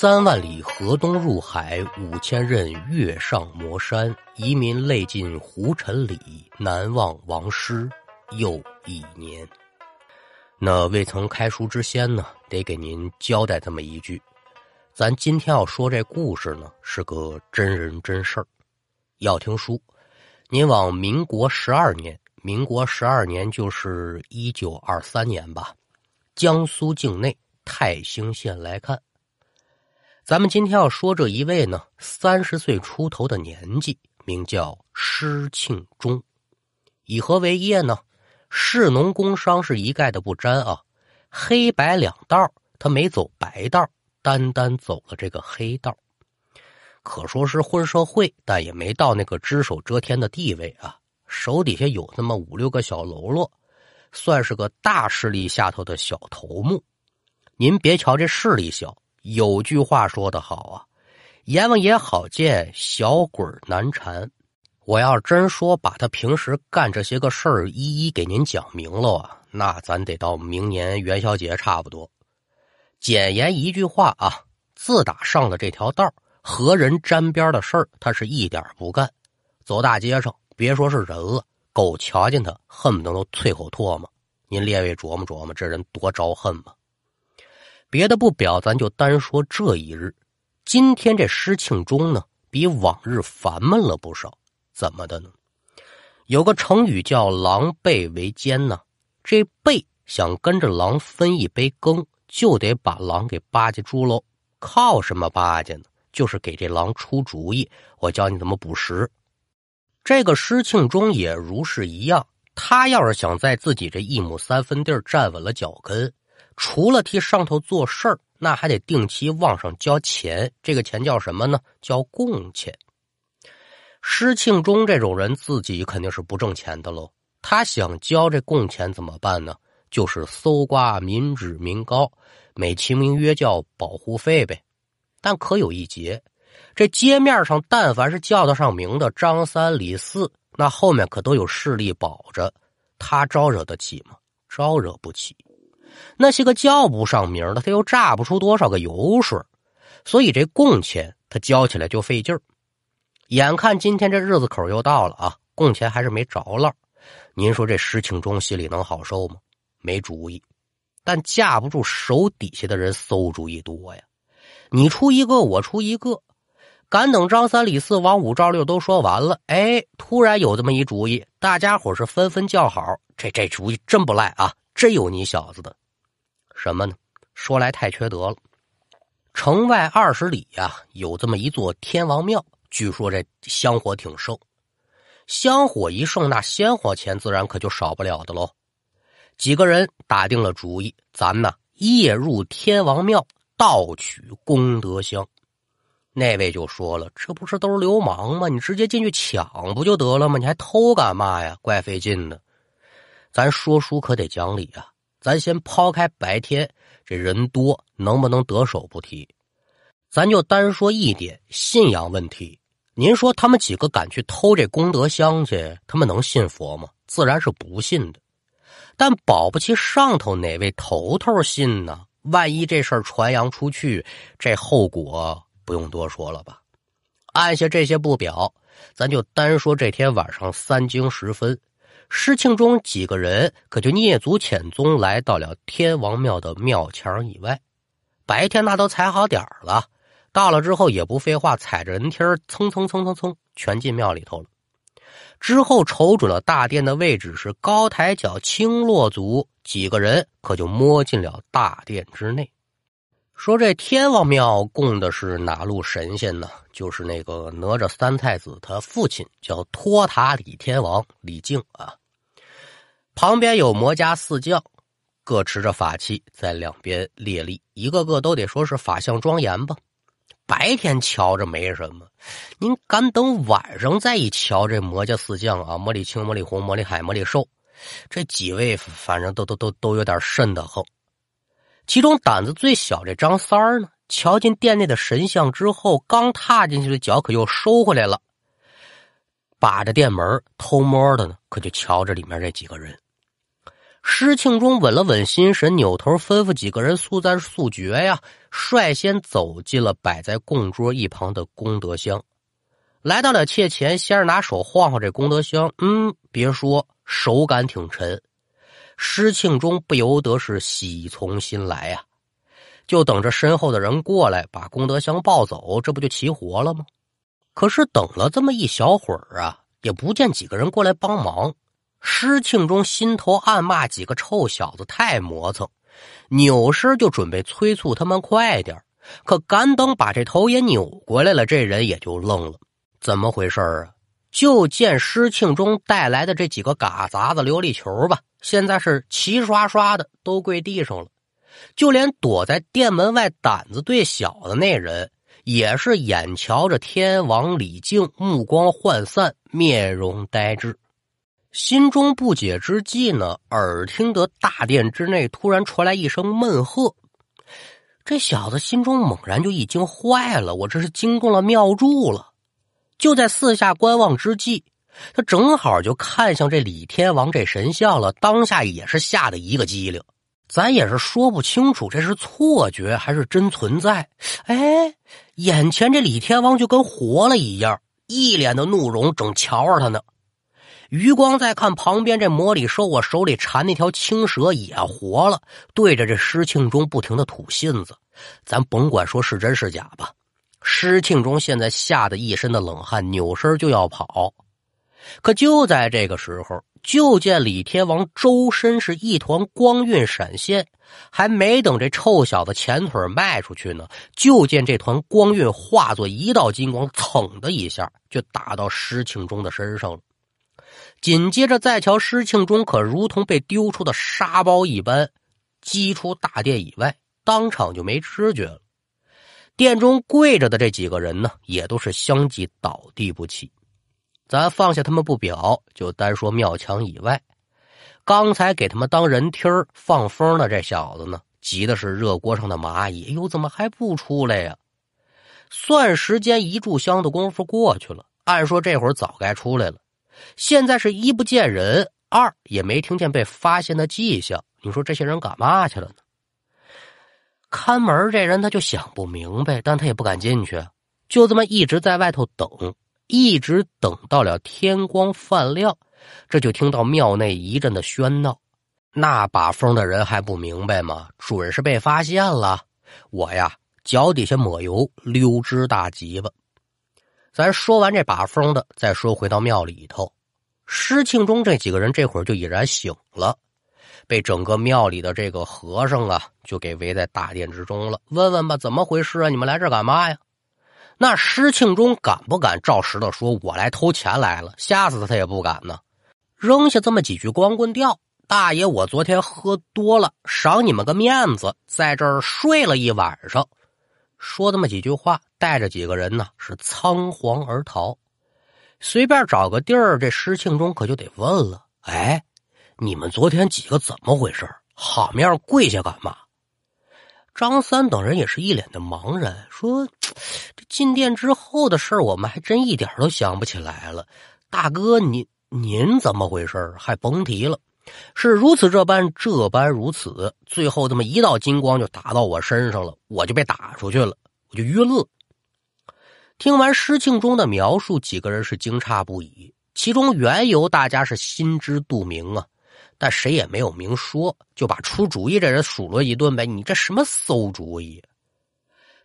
三万里河东入海，五千仞岳上摩山。遗民泪尽胡尘里，难忘王师又一年。那未曾开书之先呢，得给您交代这么一句：咱今天要说这故事呢，是个真人真事儿。要听书，您往民国十二年，民国十二年就是一九二三年吧，江苏境内泰兴县来看。咱们今天要说这一位呢，三十岁出头的年纪，名叫施庆忠，以何为业呢？士农工商是一概的不沾啊，黑白两道，他没走白道，单单走了这个黑道，可说是混社会，但也没到那个只手遮天的地位啊。手底下有那么五六个小喽啰，算是个大势力下头的小头目。您别瞧这势力小。有句话说得好啊，“阎王爷好见，小鬼难缠。”我要真说把他平时干这些个事儿一一给您讲明了啊，那咱得到明年元宵节差不多。简言一句话啊，自打上了这条道和人沾边的事儿，他是一点不干。走大街上，别说是人了，狗瞧见他，恨不得都啐口唾沫。您列位琢磨琢磨，这人多招恨吗？别的不表，咱就单说这一日。今天这施庆忠呢，比往日烦闷了不少。怎么的呢？有个成语叫“狼狈为奸”呢。这狈想跟着狼分一杯羹，就得把狼给巴结住喽。靠什么巴结呢？就是给这狼出主意，我教你怎么捕食。这个施庆忠也如是一样。他要是想在自己这一亩三分地站稳了脚跟。除了替上头做事儿，那还得定期往上交钱。这个钱叫什么呢？叫贡钱。施庆忠这种人自己肯定是不挣钱的喽。他想交这贡钱怎么办呢？就是搜刮民脂民膏，美其名曰叫保护费呗。但可有一节，这街面上但凡是叫得上名的张三李四，那后面可都有势力保着，他招惹得起吗？招惹不起。那些个叫不上名的，他又榨不出多少个油水，所以这贡钱他交起来就费劲儿。眼看今天这日子口又到了啊，贡钱还是没着落。您说这石庆忠心里能好受吗？没主意。但架不住手底下的人馊主意多呀，你出一个，我出一个。赶等张三李四王五赵六都说完了，哎，突然有这么一主意，大家伙是纷纷叫好。这这主意真不赖啊，真有你小子的。什么呢？说来太缺德了。城外二十里呀，有这么一座天王庙，据说这香火挺盛。香火一盛，那鲜火钱自然可就少不了的喽。几个人打定了主意，咱呢夜入天王庙盗取功德箱。那位就说了：“这不是都是流氓吗？你直接进去抢不就得了吗？你还偷干嘛呀？怪费劲的。咱说书可得讲理啊。”咱先抛开白天这人多能不能得手不提，咱就单说一点信仰问题。您说他们几个敢去偷这功德箱去，他们能信佛吗？自然是不信的。但保不齐上头哪位头头信呢？万一这事儿传扬出去，这后果不用多说了吧？按下这些不表，咱就单说这天晚上三更时分。施庆忠几个人可就蹑足潜踪来到了天王庙的庙墙以外。白天那都踩好点了，到了之后也不废话，踩着人梯蹭蹭蹭蹭蹭，全进庙里头了。之后瞅准了大殿的位置是高抬脚轻落足，几个人可就摸进了大殿之内。说这天王庙供的是哪路神仙呢？就是那个哪吒三太子他父亲叫托塔李天王李靖啊。旁边有魔家四将，各持着法器在两边列立，一个个都得说是法相庄严吧。白天瞧着没什么，您敢等晚上再一瞧，这魔家四将啊，魔力青、魔力红、魔力海、魔力寿，这几位反正都都都都有点瘆得慌。其中胆子最小这张三儿呢，瞧见殿内的神像之后，刚踏进去的脚可又收回来了，把着殿门偷摸的呢，可就瞧着里面这几个人。施庆忠稳了稳心神，扭头吩咐几个人速战速决呀，率先走进了摆在供桌一旁的功德箱，来到了妾前，先是拿手晃晃这功德箱，嗯，别说，手感挺沉。施庆忠不由得是喜从心来呀，就等着身后的人过来把功德箱抱走，这不就齐活了吗？可是等了这么一小会儿啊，也不见几个人过来帮忙。施庆忠心头暗骂几个臭小子太磨蹭，扭身就准备催促他们快点可赶等把这头也扭过来了，这人也就愣了，怎么回事啊？就见施庆忠带来的这几个嘎杂子琉璃球吧，现在是齐刷刷的都跪地上了，就连躲在店门外胆子最小的那人，也是眼瞧着天王李靖，目光涣散，面容呆滞。心中不解之际呢，耳听得大殿之内突然传来一声闷喝，这小子心中猛然就一惊，坏了，我这是惊动了庙祝了。就在四下观望之际，他正好就看向这李天王这神像了，当下也是吓得一个机灵，咱也是说不清楚这是错觉还是真存在。哎，眼前这李天王就跟活了一样，一脸的怒容，正瞧着他呢。余光再看旁边这魔里兽，我手里缠那条青蛇也活了，对着这施庆忠不停的吐信子。咱甭管说是真是假吧，施庆忠现在吓得一身的冷汗，扭身就要跑。可就在这个时候，就见李天王周身是一团光晕闪现，还没等这臭小子前腿迈出去呢，就见这团光晕化作一道金光，噌的一下就打到施庆忠的身上了。紧接着，再瞧施庆忠，可如同被丢出的沙包一般，击出大殿以外，当场就没知觉了。殿中跪着的这几个人呢，也都是相继倒地不起。咱放下他们不表，就单说庙墙以外，刚才给他们当人梯儿放风的这小子呢，急的是热锅上的蚂蚁。哟，怎么还不出来呀？算时间一炷香的功夫过去了，按说这会儿早该出来了。现在是一不见人，二也没听见被发现的迹象。你说这些人干嘛去了呢？看门这人他就想不明白，但他也不敢进去，就这么一直在外头等，一直等到了天光泛亮，这就听到庙内一阵的喧闹。那把风的人还不明白吗？准是被发现了。我呀，脚底下抹油，溜之大吉吧。咱说完这把风的，再说回到庙里头，施庆忠这几个人这会儿就已然醒了，被整个庙里的这个和尚啊，就给围在大殿之中了。问问吧，怎么回事啊？你们来这干嘛呀？那施庆忠敢不敢照实的说，我来偷钱来了？吓死他，他也不敢呢。扔下这么几句光棍调，大爷，我昨天喝多了，赏你们个面子，在这儿睡了一晚上。说这么几句话，带着几个人呢，是仓皇而逃。随便找个地儿，这施庆忠可就得问了：“哎，你们昨天几个怎么回事？好面跪下干嘛？”张三等人也是一脸的茫然，说：“这进店之后的事我们还真一点都想不起来了。大哥，您您怎么回事？还甭提了，是如此这般，这般如此，最后这么一道金光就打到我身上了，我就被打出去了。”我就晕了。听完施庆忠的描述，几个人是惊诧不已。其中缘由，大家是心知肚明啊，但谁也没有明说，就把出主意这人数落一顿呗。你这什么馊主意？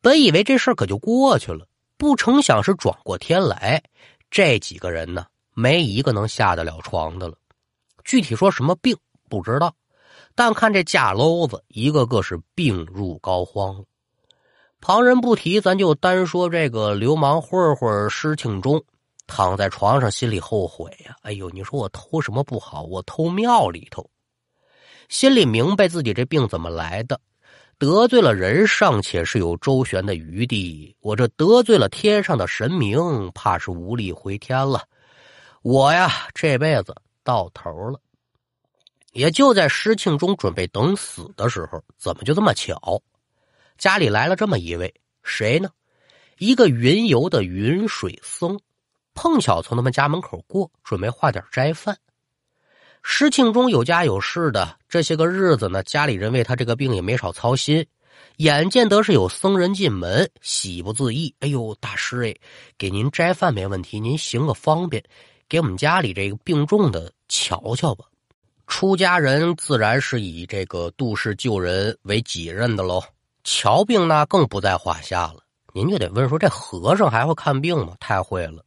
本以为这事可就过去了，不成想是转过天来，这几个人呢，没一个能下得了床的了。具体说什么病不知道，但看这架篓子，一个个是病入膏肓。旁人不提，咱就单说这个流氓混混施庆忠，躺在床上心里后悔呀。哎呦，你说我偷什么不好？我偷庙里头，心里明白自己这病怎么来的，得罪了人尚且是有周旋的余地，我这得罪了天上的神明，怕是无力回天了。我呀，这辈子到头了。也就在施庆忠准备等死的时候，怎么就这么巧？家里来了这么一位，谁呢？一个云游的云水僧，碰巧从他们家门口过，准备化点斋饭。施庆忠有家有室的，这些个日子呢，家里人为他这个病也没少操心。眼见得是有僧人进门，喜不自抑。哎呦，大师哎，给您斋饭没问题，您行个方便，给我们家里这个病重的瞧瞧吧。出家人自然是以这个度世救人为己任的喽，瞧病那更不在话下了。您就得问说，这和尚还会看病吗？太会了。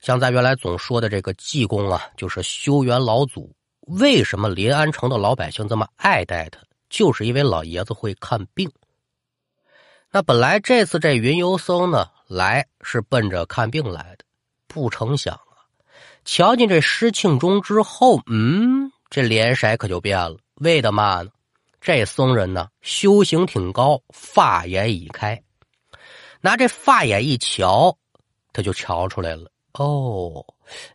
像咱原来总说的这个济公啊，就是修缘老祖。为什么临安城的老百姓这么爱戴他？就是因为老爷子会看病。那本来这次这云游僧呢来是奔着看病来的，不成想，瞧见这施庆忠之后，嗯，这脸色可就变了。为的嘛呢？这僧人呢修行挺高，法眼已开，拿这法眼一瞧，他就瞧出来了。哦，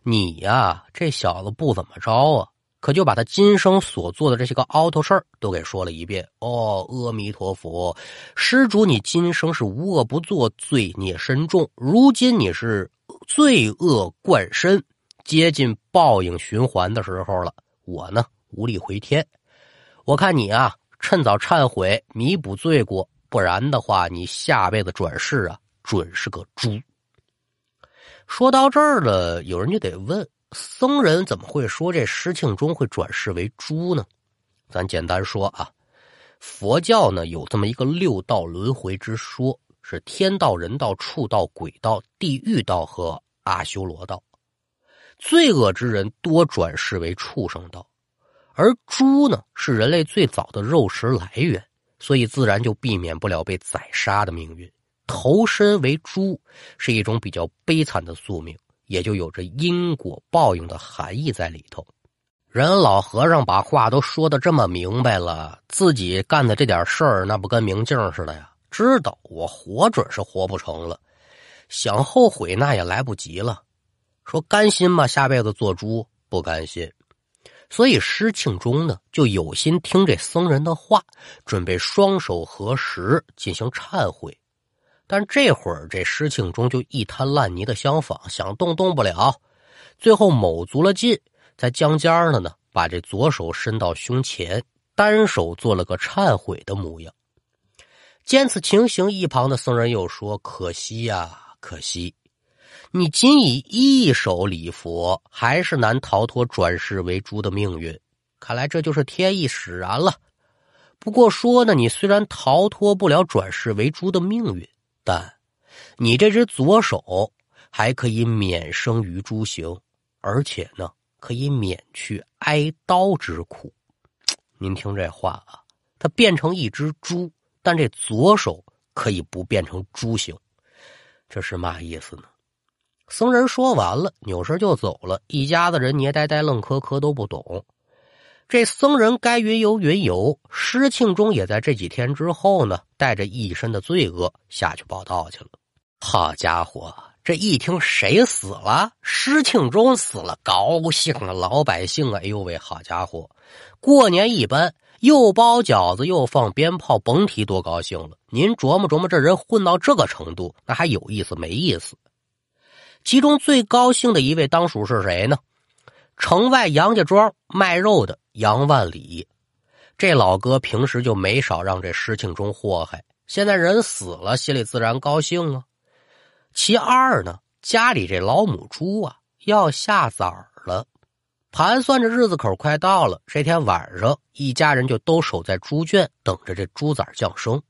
你呀，这小子不怎么着啊。可就把他今生所做的这些个凹头事儿都给说了一遍。哦，阿弥陀佛，施主，你今生是无恶不作，罪孽深重，如今你是罪恶贯身，接近报应循环的时候了。我呢，无力回天。我看你啊，趁早忏悔，弥补罪过，不然的话，你下辈子转世啊，准是个猪。说到这儿了，有人就得问。僧人怎么会说这施庆忠会转世为猪呢？咱简单说啊，佛教呢有这么一个六道轮回之说，是天道、人道、畜道、鬼道、地狱道和阿修罗道。罪恶之人多转世为畜生道，而猪呢是人类最早的肉食来源，所以自然就避免不了被宰杀的命运。投身为猪是一种比较悲惨的宿命。也就有着因果报应的含义在里头。人老和尚把话都说的这么明白了，自己干的这点事儿，那不跟明镜似的呀？知道我活准是活不成了，想后悔那也来不及了。说甘心吗？下辈子做猪不甘心。所以施庆忠呢，就有心听这僧人的话，准备双手合十进行忏悔。但这会儿，这施庆忠就一滩烂泥的相仿，想动动不了。最后卯足了劲，在江尖儿的呢，把这左手伸到胸前，单手做了个忏悔的模样。见此情形，一旁的僧人又说：“可惜呀，可惜，你仅以一手礼佛，还是难逃脱转世为猪的命运。看来这就是天意使然了。不过说呢，你虽然逃脱不了转世为猪的命运。”但，你这只左手还可以免生于猪形，而且呢，可以免去挨刀之苦。您听这话啊，它变成一只猪，但这左手可以不变成猪形，这是嘛意思呢？僧人说完了，扭身就走了，一家子人捏呆呆、愣磕磕，都不懂。这僧人该云游云游，施庆忠也在这几天之后呢，带着一身的罪恶下去报道去了。好家伙，这一听谁死了，施庆忠死了，高兴啊！老百姓啊，哎呦喂，好家伙，过年一般，又包饺子又放鞭炮，甭提多高兴了。您琢磨琢磨，这人混到这个程度，那还有意思没意思？其中最高兴的一位当属是谁呢？城外杨家庄卖肉的。杨万里，这老哥平时就没少让这施庆忠祸害，现在人死了，心里自然高兴啊。其二呢，家里这老母猪啊要下崽了，盘算着日子口快到了，这天晚上一家人就都守在猪圈，等着这猪崽降生。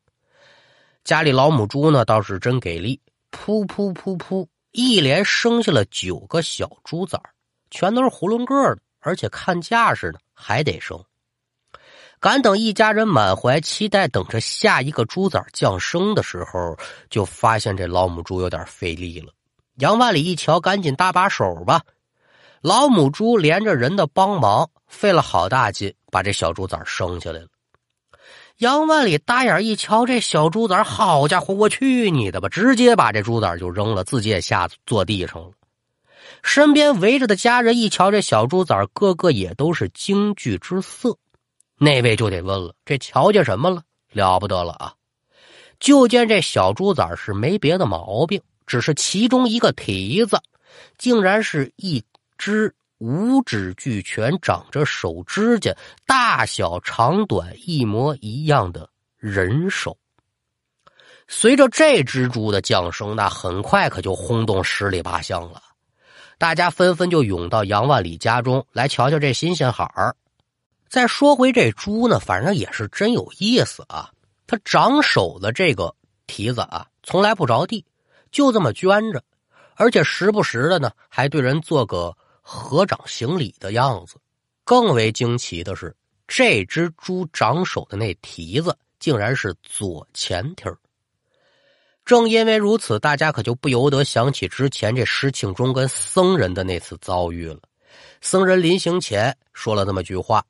家里老母猪呢倒是真给力，噗噗噗噗，一连生下了九个小猪崽儿全都是囫囵个的。而且看架势呢，还得生。赶等一家人满怀期待，等着下一个猪崽降生的时候，就发现这老母猪有点费力了。杨万里一瞧，赶紧搭把手吧。老母猪连着人的帮忙，费了好大劲，把这小猪崽生下来了。杨万里大眼一瞧，这小猪崽好家伙，我去你的吧！直接把这猪崽就扔了，自己也吓坐地上了。身边围着的家人一瞧，这小猪崽个个也都是惊惧之色。那位就得问了：这瞧见什么了？了不得了啊！就见这小猪崽是没别的毛病，只是其中一个蹄子，竟然是一只五指俱全、长着手指甲、大小长短一模一样的人手。随着这只猪的降生，那很快可就轰动十里八乡了。大家纷纷就涌到杨万里家中来瞧瞧这新鲜孩儿。再说回这猪呢，反正也是真有意思啊。它长手的这个蹄子啊，从来不着地，就这么捐着，而且时不时的呢，还对人做个合掌行礼的样子。更为惊奇的是，这只猪长手的那蹄子竟然是左前蹄儿。正因为如此，大家可就不由得想起之前这施庆忠跟僧人的那次遭遇了。僧人临行前说了那么句话：“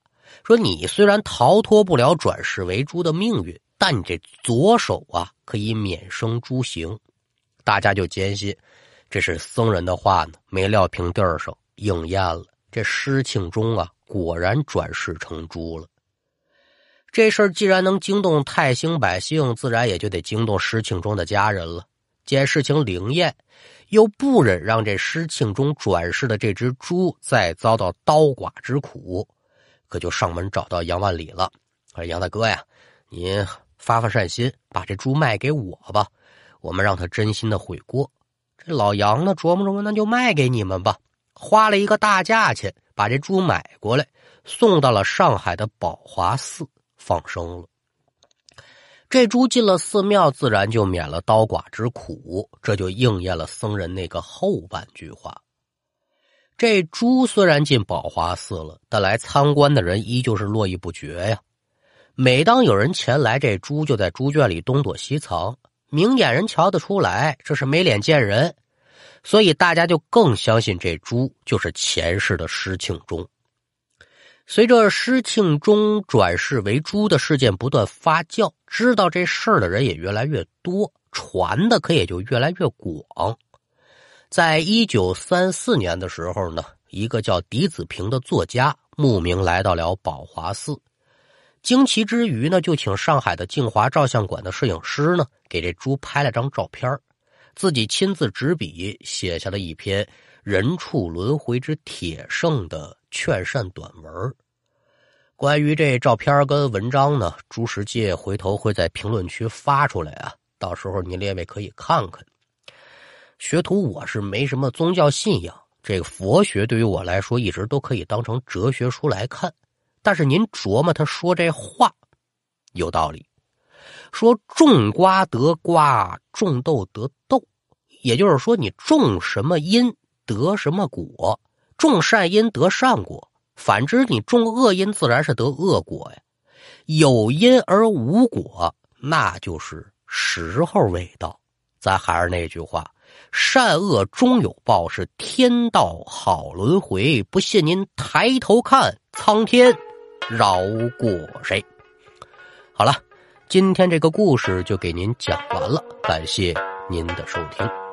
说你虽然逃脱不了转世为猪的命运，但你这左手啊可以免生猪刑。”大家就坚信这是僧人的话呢。没料平地儿上应验了，这施庆忠啊果然转世成猪了。这事儿既然能惊动泰兴百姓，自然也就得惊动施庆忠的家人了。见事情灵验，又不忍让这施庆忠转世的这只猪再遭到刀剐之苦，可就上门找到杨万里了。说：“杨大哥呀，您发发善心，把这猪卖给我吧，我们让他真心的悔过。”这老杨呢，琢磨琢磨，那就卖给你们吧，花了一个大价钱把这猪买过来，送到了上海的宝华寺。放生了，这猪进了寺庙，自然就免了刀剐之苦。这就应验了僧人那个后半句话。这猪虽然进宝华寺了，但来参观的人依旧是络绎不绝呀。每当有人前来，这猪就在猪圈里东躲西藏，明眼人瞧得出来，这是没脸见人。所以大家就更相信这猪就是前世的施庆忠。随着施庆忠转世为猪的事件不断发酵，知道这事儿的人也越来越多，传的可也就越来越广。在一九三四年的时候呢，一个叫狄子平的作家慕名来到了宝华寺，惊奇之余呢，就请上海的静华照相馆的摄影师呢给这猪拍了张照片，自己亲自执笔写下了一篇“人畜轮回之铁圣”的。劝善短文关于这照片跟文章呢，朱石界回头会在评论区发出来啊，到时候您列位可以看看。学徒我是没什么宗教信仰，这个佛学对于我来说一直都可以当成哲学书来看。但是您琢磨他说这话有道理，说种瓜得瓜，种豆得豆，也就是说你种什么因得什么果。种善因得善果，反之你种恶因自然是得恶果呀。有因而无果，那就是时候未到。咱还是那句话，善恶终有报，是天道好轮回。不信您抬头看，苍天饶过谁？好了，今天这个故事就给您讲完了，感谢您的收听。